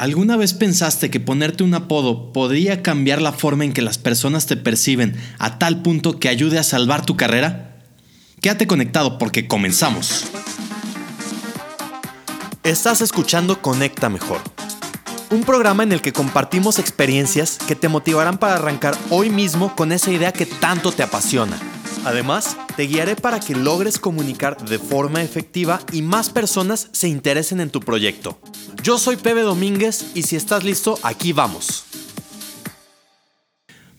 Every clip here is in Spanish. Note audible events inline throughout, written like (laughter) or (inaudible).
¿Alguna vez pensaste que ponerte un apodo podría cambiar la forma en que las personas te perciben a tal punto que ayude a salvar tu carrera? Quédate conectado porque comenzamos. Estás escuchando Conecta Mejor, un programa en el que compartimos experiencias que te motivarán para arrancar hoy mismo con esa idea que tanto te apasiona. Además, te guiaré para que logres comunicar de forma efectiva y más personas se interesen en tu proyecto. Yo soy Pepe Domínguez y si estás listo, aquí vamos.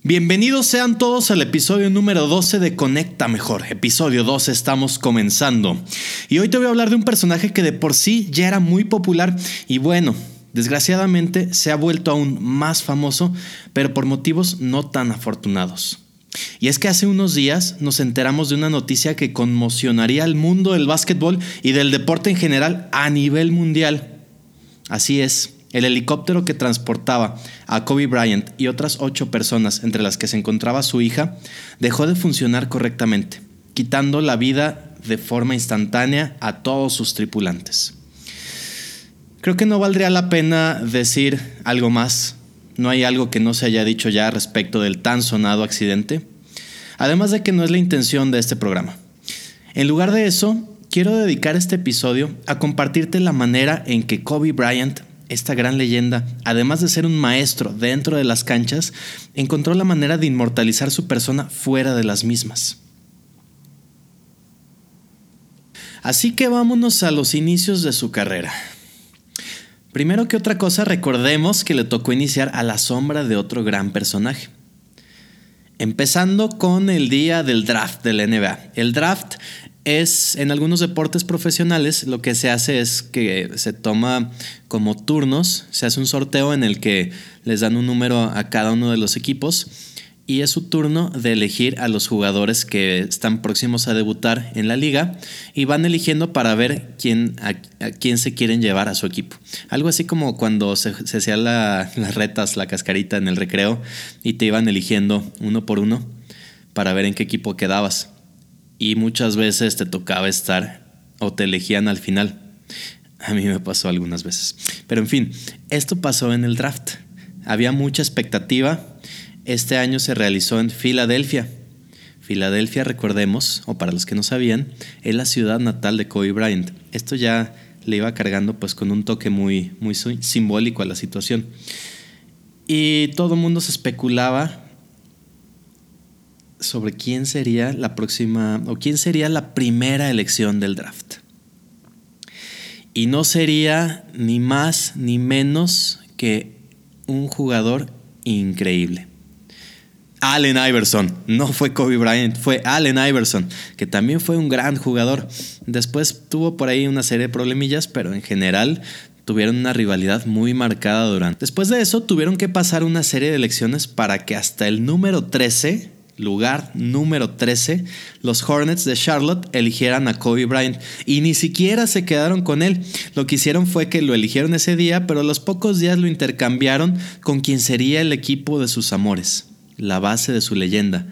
Bienvenidos sean todos al episodio número 12 de Conecta Mejor. Episodio 12 estamos comenzando. Y hoy te voy a hablar de un personaje que de por sí ya era muy popular y bueno, desgraciadamente se ha vuelto aún más famoso, pero por motivos no tan afortunados. Y es que hace unos días nos enteramos de una noticia que conmocionaría al mundo del básquetbol y del deporte en general a nivel mundial. Así es, el helicóptero que transportaba a Kobe Bryant y otras ocho personas, entre las que se encontraba su hija, dejó de funcionar correctamente, quitando la vida de forma instantánea a todos sus tripulantes. Creo que no valdría la pena decir algo más. No hay algo que no se haya dicho ya respecto del tan sonado accidente. Además de que no es la intención de este programa. En lugar de eso, quiero dedicar este episodio a compartirte la manera en que Kobe Bryant, esta gran leyenda, además de ser un maestro dentro de las canchas, encontró la manera de inmortalizar su persona fuera de las mismas. Así que vámonos a los inicios de su carrera. Primero que otra cosa, recordemos que le tocó iniciar a la sombra de otro gran personaje. Empezando con el día del draft del NBA. El draft es en algunos deportes profesionales lo que se hace es que se toma como turnos, se hace un sorteo en el que les dan un número a cada uno de los equipos y es su turno de elegir a los jugadores que están próximos a debutar en la liga y van eligiendo para ver quién, a, quién se quieren llevar a su equipo. Algo así como cuando se, se hacían las retas, la cascarita en el recreo y te iban eligiendo uno por uno para ver en qué equipo quedabas y muchas veces te tocaba estar o te elegían al final. A mí me pasó algunas veces. Pero en fin, esto pasó en el draft. Había mucha expectativa. Este año se realizó en Filadelfia. Filadelfia, recordemos, o para los que no sabían, es la ciudad natal de Kobe Bryant. Esto ya le iba cargando pues con un toque muy, muy simbólico a la situación. Y todo el mundo se especulaba sobre quién sería la próxima o quién sería la primera elección del draft. Y no sería ni más ni menos que un jugador increíble. Allen Iverson, no fue Kobe Bryant, fue Allen Iverson, que también fue un gran jugador. Después tuvo por ahí una serie de problemillas, pero en general tuvieron una rivalidad muy marcada durante. Después de eso tuvieron que pasar una serie de elecciones para que hasta el número 13 lugar número 13, los Hornets de Charlotte eligieran a Kobe Bryant y ni siquiera se quedaron con él. Lo que hicieron fue que lo eligieron ese día, pero a los pocos días lo intercambiaron con quien sería el equipo de sus amores, la base de su leyenda,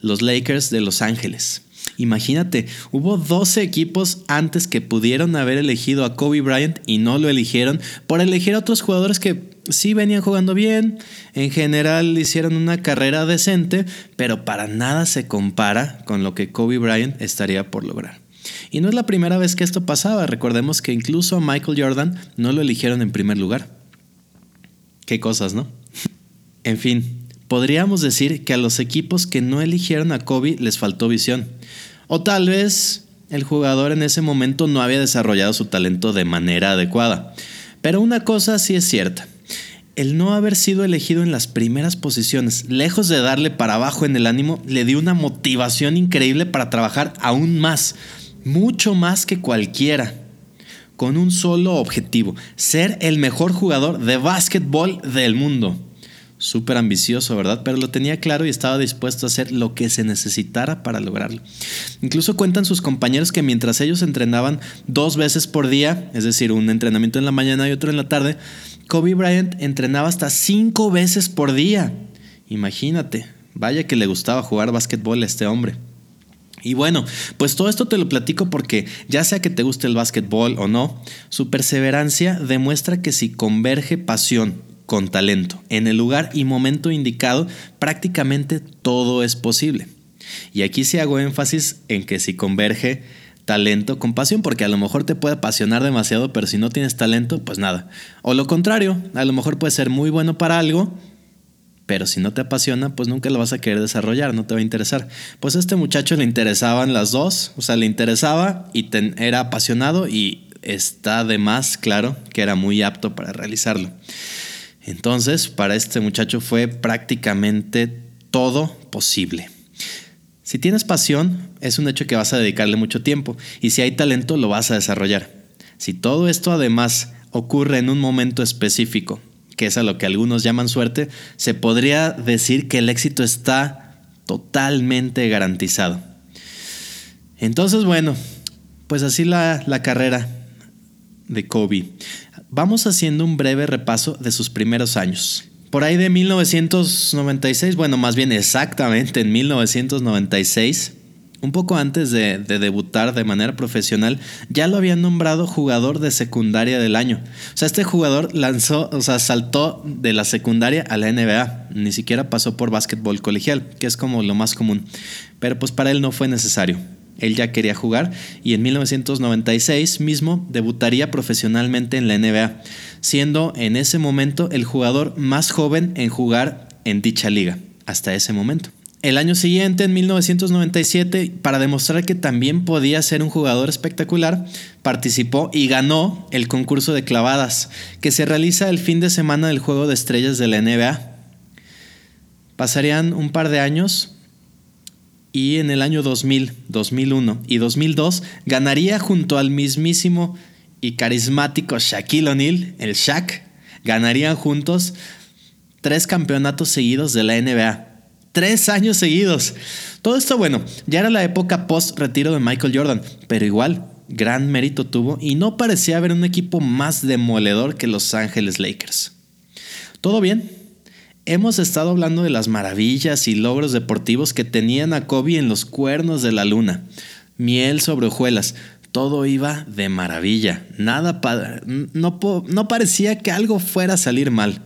los Lakers de Los Ángeles. Imagínate, hubo 12 equipos antes que pudieron haber elegido a Kobe Bryant y no lo eligieron por elegir a otros jugadores que sí venían jugando bien, en general hicieron una carrera decente, pero para nada se compara con lo que Kobe Bryant estaría por lograr. Y no es la primera vez que esto pasaba, recordemos que incluso a Michael Jordan no lo eligieron en primer lugar. Qué cosas, ¿no? en fin, podríamos decir que a los equipos que no eligieron a Kobe les faltó visión. O tal vez el jugador en ese momento no había desarrollado su talento de manera adecuada. Pero una cosa sí es cierta el no haber sido elegido en las primeras posiciones, lejos de darle para abajo en el ánimo, le dio una motivación increíble para trabajar aún más, mucho más que cualquiera, con un solo objetivo, ser el mejor jugador de básquetbol del mundo. Súper ambicioso, ¿verdad? Pero lo tenía claro y estaba dispuesto a hacer lo que se necesitara para lograrlo. Incluso cuentan sus compañeros que mientras ellos entrenaban dos veces por día, es decir, un entrenamiento en la mañana y otro en la tarde, Kobe Bryant entrenaba hasta cinco veces por día. Imagínate, vaya que le gustaba jugar básquetbol a este hombre. Y bueno, pues todo esto te lo platico porque ya sea que te guste el básquetbol o no, su perseverancia demuestra que si converge pasión con talento en el lugar y momento indicado, prácticamente todo es posible. Y aquí sí hago énfasis en que si converge talento con pasión, porque a lo mejor te puede apasionar demasiado, pero si no tienes talento, pues nada. O lo contrario, a lo mejor puede ser muy bueno para algo, pero si no te apasiona, pues nunca lo vas a querer desarrollar, no te va a interesar. Pues a este muchacho le interesaban las dos, o sea, le interesaba y era apasionado y está de más claro que era muy apto para realizarlo. Entonces, para este muchacho fue prácticamente todo posible. Si tienes pasión, es un hecho que vas a dedicarle mucho tiempo y si hay talento, lo vas a desarrollar. Si todo esto además ocurre en un momento específico que es a lo que algunos llaman suerte, se podría decir que el éxito está totalmente garantizado. Entonces, bueno, pues así la, la carrera de Kobe. Vamos haciendo un breve repaso de sus primeros años. Por ahí de 1996, bueno, más bien exactamente en 1996, un poco antes de, debutar de manera profesional, ya lo habían nombrado jugador de secundaria del año. O sea, este jugador lanzó, o sea, saltó de la secundaria a la NBA. Ni siquiera pasó por básquetbol colegial, que es como lo más común. Pero pues para él no fue necesario. Él ya quería jugar y en 1996 mismo debutaría profesionalmente en la NBA, siendo en ese momento el jugador más joven en jugar en dicha liga, hasta ese momento. El año siguiente, en 1997, para demostrar que también podía ser un jugador espectacular, participó y ganó el concurso de clavadas, que se realiza el fin de semana del Juego de Estrellas de la NBA. Pasarían un par de años y en el año 2000, 2001 y 2002 ganaría junto al mismísimo y carismático Shaquille O'Neal, el Shaq, ganarían juntos tres campeonatos seguidos de la NBA Tres años seguidos. Todo esto, bueno, ya era la época post-retiro de Michael Jordan, pero igual, gran mérito tuvo y no parecía haber un equipo más demoledor que Los Ángeles Lakers. ¿Todo bien? Hemos estado hablando de las maravillas y logros deportivos que tenían a Kobe en los cuernos de la luna. Miel sobre hojuelas. Todo iba de maravilla. Nada no, no parecía que algo fuera a salir mal.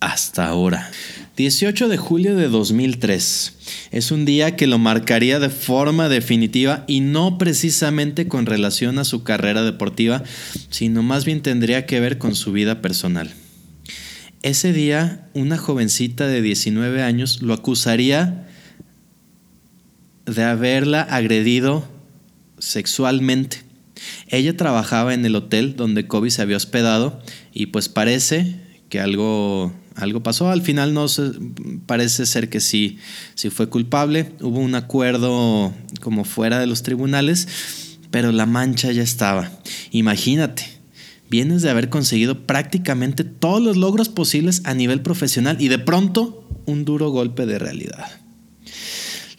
Hasta ahora. 18 de julio de 2003. Es un día que lo marcaría de forma definitiva y no precisamente con relación a su carrera deportiva, sino más bien tendría que ver con su vida personal. Ese día, una jovencita de 19 años lo acusaría de haberla agredido sexualmente. Ella trabajaba en el hotel donde Kobe se había hospedado y pues parece que algo algo pasó. Al final no se, parece ser que sí, sí fue culpable. Hubo un acuerdo como fuera de los tribunales, pero la mancha ya estaba. Imagínate, vienes de haber conseguido prácticamente todos los logros posibles a nivel profesional y de pronto un duro golpe de realidad.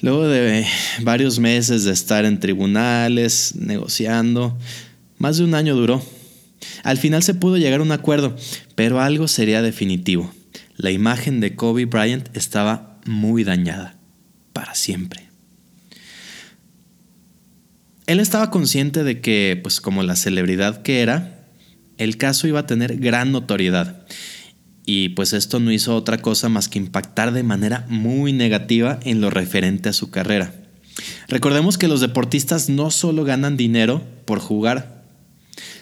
Luego de varios meses de estar en tribunales, negociando, más de un año duró. Al final se pudo llegar a un acuerdo, pero algo sería definitivo la imagen de Kobe Bryant estaba muy dañada, para siempre. Él estaba consciente de que, pues como la celebridad que era, el caso iba a tener gran notoriedad. Y pues esto no hizo otra cosa más que impactar de manera muy negativa en lo referente a su carrera. Recordemos que los deportistas no solo ganan dinero por jugar,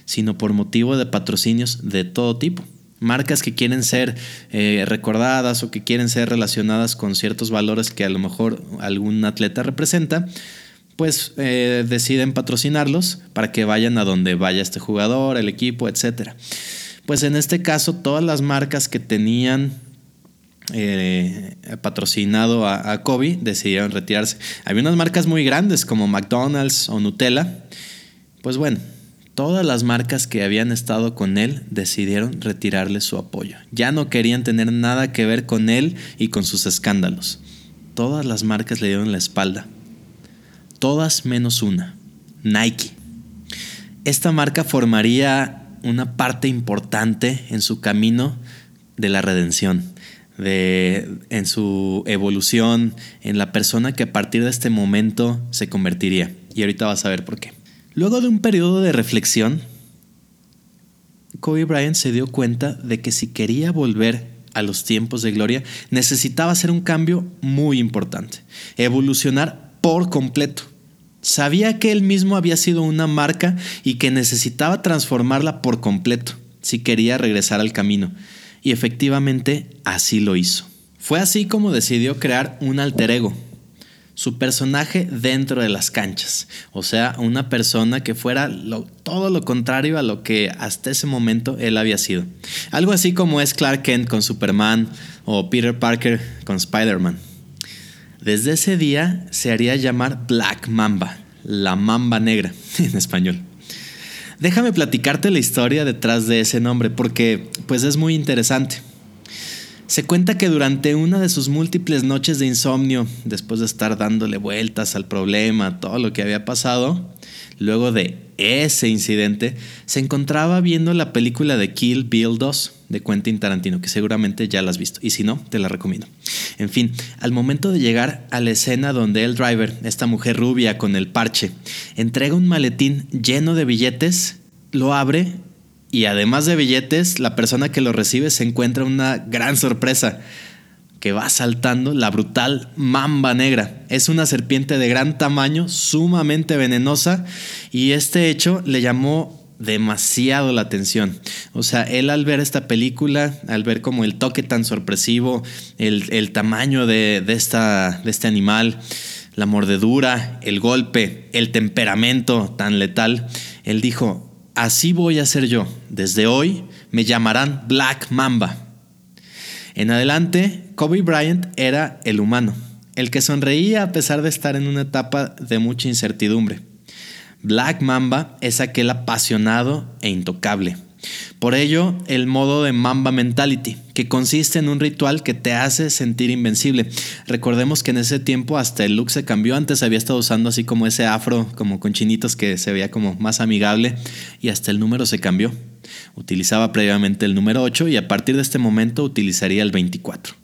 sino por motivo de patrocinios de todo tipo marcas que quieren ser eh, recordadas o que quieren ser relacionadas con ciertos valores que a lo mejor algún atleta representa, pues eh, deciden patrocinarlos para que vayan a donde vaya este jugador, el equipo, etc. Pues en este caso todas las marcas que tenían eh, patrocinado a, a, Kobe decidieron retirarse. Había unas marcas muy grandes como McDonald's o Nutella. Pues bueno, Todas las marcas que habían estado con él decidieron retirarle su apoyo. Ya no querían tener nada que ver con él y con sus escándalos. Todas las marcas le dieron la espalda. Todas menos una, Nike. Esta marca formaría una parte importante en su camino de la redención. de, en su evolución, en la persona que a partir de este momento se convertiría. Y ahorita vas a ver por qué. Luego de un periodo de reflexión, Kobe Bryant se dio cuenta de que si quería volver a los tiempos de gloria, necesitaba hacer un cambio muy importante, evolucionar por completo. Sabía que él mismo había sido una marca y que necesitaba transformarla por completo si quería regresar al camino. Y efectivamente así lo hizo. Fue así como decidió crear un alter ego, su personaje dentro de las canchas. O sea, una persona que fuera todo lo contrario a lo que hasta ese momento él había sido. Algo así como es Clark Kent con Superman o Peter Parker con Spider-Man. Desde ese día se haría llamar Black Mamba, la mamba negra (laughs) en español. Déjame platicarte la historia detrás de ese nombre porque pues es muy interesante. Se cuenta que durante una de sus múltiples noches de insomnio, después de estar dándole vueltas al problema, todo lo que había pasado, luego de ese incidente, se encontraba viendo la película de Kill Bill 2 de Quentin Tarantino, que seguramente ya la has visto, y si no, te la recomiendo. En fin, al momento de llegar a la escena donde el driver, esta mujer rubia con el parche, entrega un maletín lleno de billetes, lo abre y además de billetes, la persona que lo recibe se encuentra una gran sorpresa que va saltando la brutal mamba negra. Es una serpiente de gran tamaño, sumamente venenosa y este hecho le llamó demasiado la atención. O sea, él al ver esta película, al ver como el toque tan sorpresivo, el, tamaño de, esta, de este animal, la mordedura, el golpe, el temperamento tan letal, él dijo, Así voy a ser yo. Desde hoy me llamarán Black Mamba. En adelante, Kobe Bryant era el humano, el que sonreía a pesar de estar en una etapa de mucha incertidumbre. Black Mamba es aquel apasionado e intocable, por ello, el modo de Mamba Mentality, que consiste en un ritual que te hace sentir invencible. Recordemos que en ese tiempo hasta el look se cambió, antes había estado usando así como ese afro, como con chinitos que se veía como más amigable, y hasta el número se cambió. Utilizaba previamente el número 8 y a partir de este momento utilizaría el 24.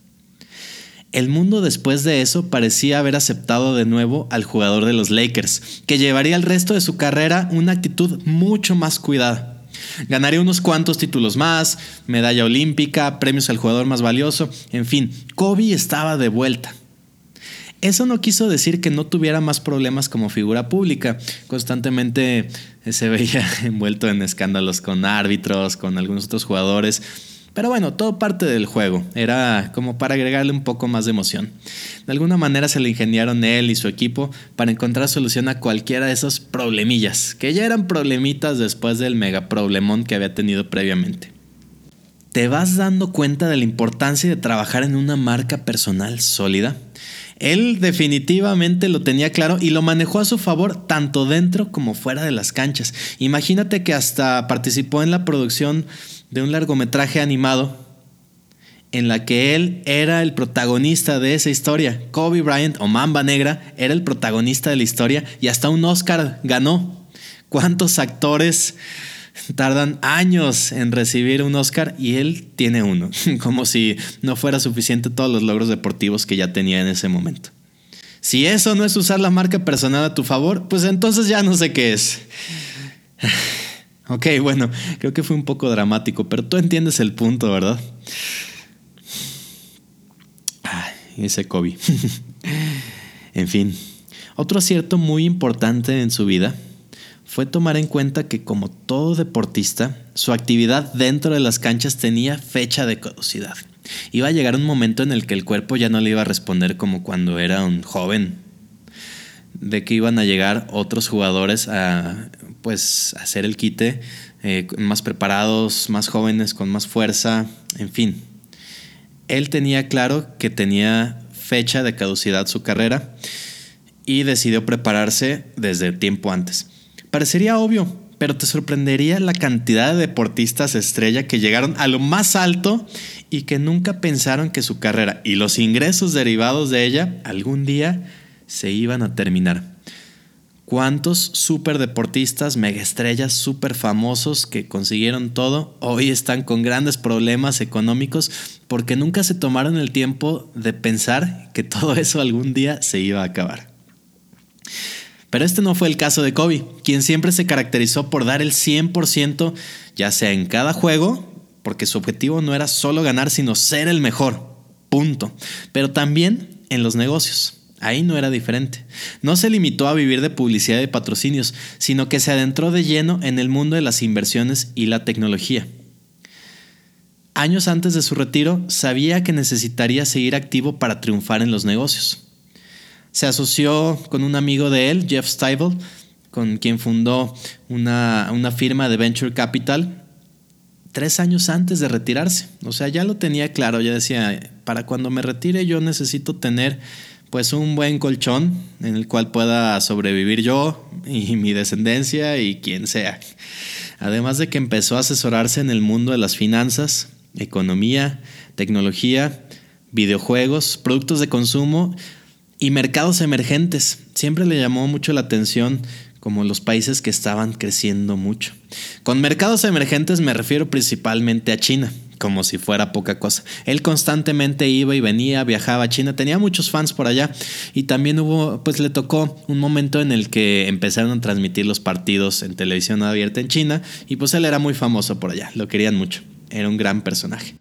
El mundo después de eso parecía haber aceptado de nuevo al jugador de los Lakers, que llevaría el resto de su carrera una actitud mucho más cuidada. Ganaría unos cuantos títulos más, medalla olímpica, premios al jugador más valioso, en fin, Kobe estaba de vuelta. Eso no quiso decir que no tuviera más problemas como figura pública. Constantemente se veía (laughs) envuelto en escándalos con árbitros, con algunos otros jugadores. Pero bueno, todo parte del juego. Era como para agregarle un poco más de emoción. De alguna manera se le ingeniaron él y su equipo para encontrar solución a cualquiera de esos problemillas, que ya eran problemitas después del mega problemón que había tenido previamente. ¿Te vas dando cuenta de la importancia de trabajar en una marca personal sólida? Él definitivamente lo tenía claro y lo manejó a su favor tanto dentro como fuera de las canchas. Imagínate que hasta participó en la producción de un largometraje animado en la que él era el protagonista de esa historia. Kobe Bryant o Mamba Negra era el protagonista de la historia y hasta un Oscar ganó. ¿Cuántos actores tardan años en recibir un Oscar y él tiene uno? (laughs) Como si no fuera suficiente todos los logros deportivos que ya tenía en ese momento. Si eso no es usar la marca personal a tu favor, pues entonces ya no sé qué es. (laughs) Ok, bueno, creo que fue un poco dramático, pero tú entiendes el punto, ¿verdad? Ay, ese Kobe. (laughs) en fin, otro acierto muy importante en su vida fue tomar en cuenta que como todo deportista, su actividad dentro de las canchas tenía fecha de caducidad. Iba a llegar un momento en el que el cuerpo ya no le iba a responder como cuando era un joven, de que iban a llegar otros jugadores a pues hacer el quite eh, más preparados, más jóvenes, con más fuerza, en fin. Él tenía claro que tenía fecha de caducidad su carrera y decidió prepararse desde tiempo antes. Parecería obvio, pero te sorprendería la cantidad de deportistas estrella que llegaron a lo más alto y que nunca pensaron que su carrera y los ingresos derivados de ella algún día se iban a terminar. ¿Cuántos super deportistas, mega estrellas, super famosos que consiguieron todo, hoy están con grandes problemas económicos porque nunca se tomaron el tiempo de pensar que todo eso algún día se iba a acabar? Pero este no fue el caso de Kobe, quien siempre se caracterizó por dar el 100%, ya sea en cada juego, porque su objetivo no era solo ganar, sino ser el mejor. Punto. Pero también en los negocios. Ahí no era diferente. No se limitó a vivir de publicidad y patrocinios, sino que se adentró de lleno en el mundo de las inversiones y la tecnología. Años antes de su retiro, sabía que necesitaría seguir activo para triunfar en los negocios. Se asoció con un amigo de él, Jeff Stivel, con quien fundó una, una firma de Venture Capital tres años antes de retirarse. O sea, ya lo tenía claro, ya decía, para cuando me retire yo necesito tener pues un buen colchón en el cual pueda sobrevivir yo y (laughs) mi descendencia y quien sea. Además de que empezó a asesorarse en el mundo de las finanzas, economía, tecnología, videojuegos, productos de consumo y mercados emergentes. Siempre le llamó mucho la atención como los países que estaban creciendo mucho. Con mercados emergentes me refiero principalmente a China, como si fuera poca cosa. Él constantemente iba y venía, viajaba a China, tenía muchos fans por allá y también hubo, pues le tocó un momento en el que empezaron a transmitir los partidos en televisión abierta en China y pues él era muy famoso por allá, lo querían mucho, era un gran personaje.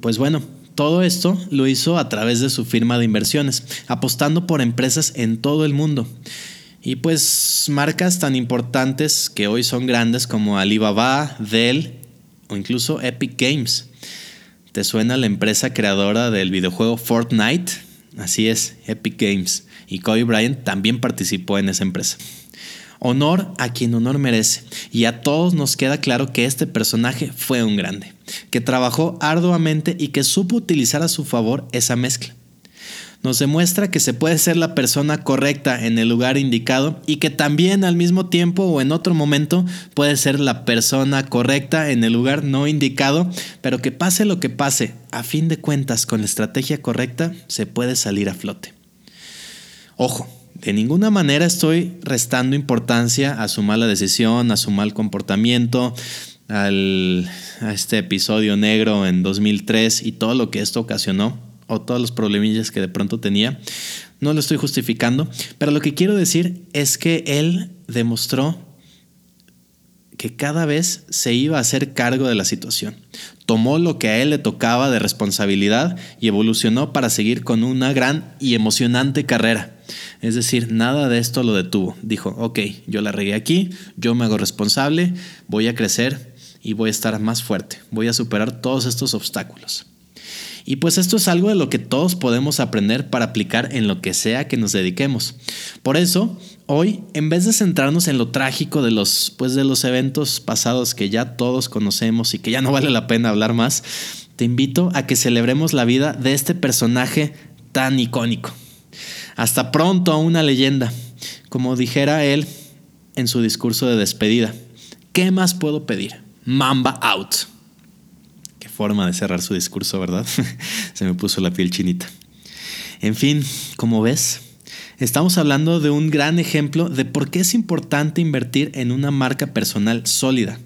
Pues bueno, todo esto lo hizo a través de su firma de inversiones, apostando por empresas en todo el mundo. Y pues marcas tan importantes que hoy son grandes como Alibaba, Dell o incluso Epic Games. ¿Te suena la empresa creadora del videojuego Fortnite? Así es, Epic Games. Y Kobe Bryant también participó en esa empresa. Honor a quien honor merece. Y a todos nos queda claro que este personaje fue un grande, que trabajó arduamente y que supo utilizar a su favor esa mezcla nos demuestra que se puede ser la persona correcta en el lugar indicado y que también al mismo tiempo o en otro momento puede ser la persona correcta en el lugar no indicado, pero que pase lo que pase, a fin de cuentas con la estrategia correcta se puede salir a flote. Ojo, de ninguna manera estoy restando importancia a su mala decisión, a su mal comportamiento, al, a este episodio negro en 2003 y todo lo que esto ocasionó o todos los problemillas que de pronto tenía. No lo estoy justificando, pero lo que quiero decir es que él demostró que cada vez se iba a hacer cargo de la situación. Tomó lo que a él le tocaba de responsabilidad y evolucionó para seguir con una gran y emocionante carrera. Es decir, nada de esto lo detuvo. Dijo, ok, yo la regué aquí, yo me hago responsable, voy a crecer y voy a estar más fuerte, voy a superar todos estos obstáculos. Y pues esto es algo de lo que todos podemos aprender para aplicar en lo que sea que nos dediquemos. Por eso, hoy, en vez de centrarnos en lo trágico de los, pues de los eventos pasados que ya todos conocemos y que ya no (laughs) vale la pena hablar más, te invito a que celebremos la vida de este personaje tan icónico. Hasta pronto a una leyenda, como dijera él en su discurso de despedida. ¿Qué más puedo pedir? Mamba out forma de cerrar su discurso, ¿verdad? (laughs) Se me puso la piel chinita. En fin, como ves, estamos hablando de un gran ejemplo de por qué es importante invertir en una marca personal sólida.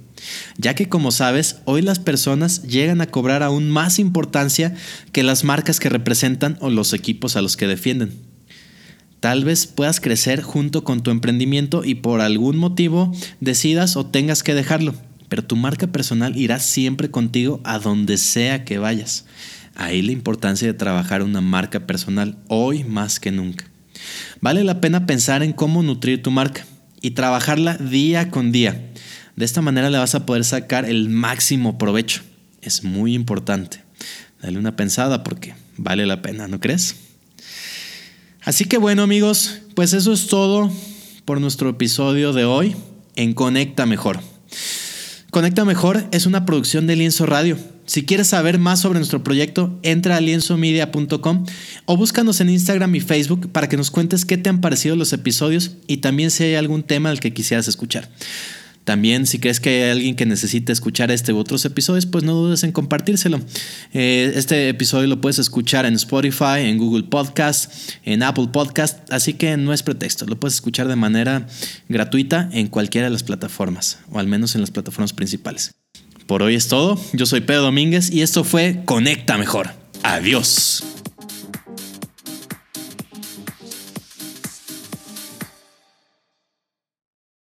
Ya que como sabes, hoy las personas llegan a cobrar aún más importancia que las marcas que representan o los equipos a los que defienden. Tal vez puedas crecer junto con tu emprendimiento y por algún motivo decidas o tengas que dejarlo pero tu marca personal irá siempre contigo a donde sea que vayas. Ahí la importancia de trabajar una marca personal hoy más que nunca. Vale la pena pensar en cómo nutrir tu marca y trabajarla día con día. De esta manera le vas a poder sacar el máximo provecho. Es muy importante. Dale una pensada porque vale la pena, ¿no crees? Así que bueno amigos, pues eso es todo por nuestro episodio de hoy en Conecta Mejor. Conecta Mejor es una producción de Lienzo Radio. Si quieres saber más sobre nuestro proyecto, entra a lienzomedia.com o búscanos en Instagram y Facebook para que nos cuentes qué te han parecido los episodios y también si hay algún tema al que quisieras escuchar. También si crees que hay alguien que necesite escuchar este u otros episodios, pues no dudes en compartírselo. Eh, este episodio lo puedes escuchar en Spotify, en Google Podcast, en Apple Podcast, así que no es pretexto, lo puedes escuchar de manera gratuita en cualquiera de las plataformas, o al menos en las plataformas principales. Por hoy es todo, yo soy Pedro Domínguez y esto fue Conecta Mejor. Adiós.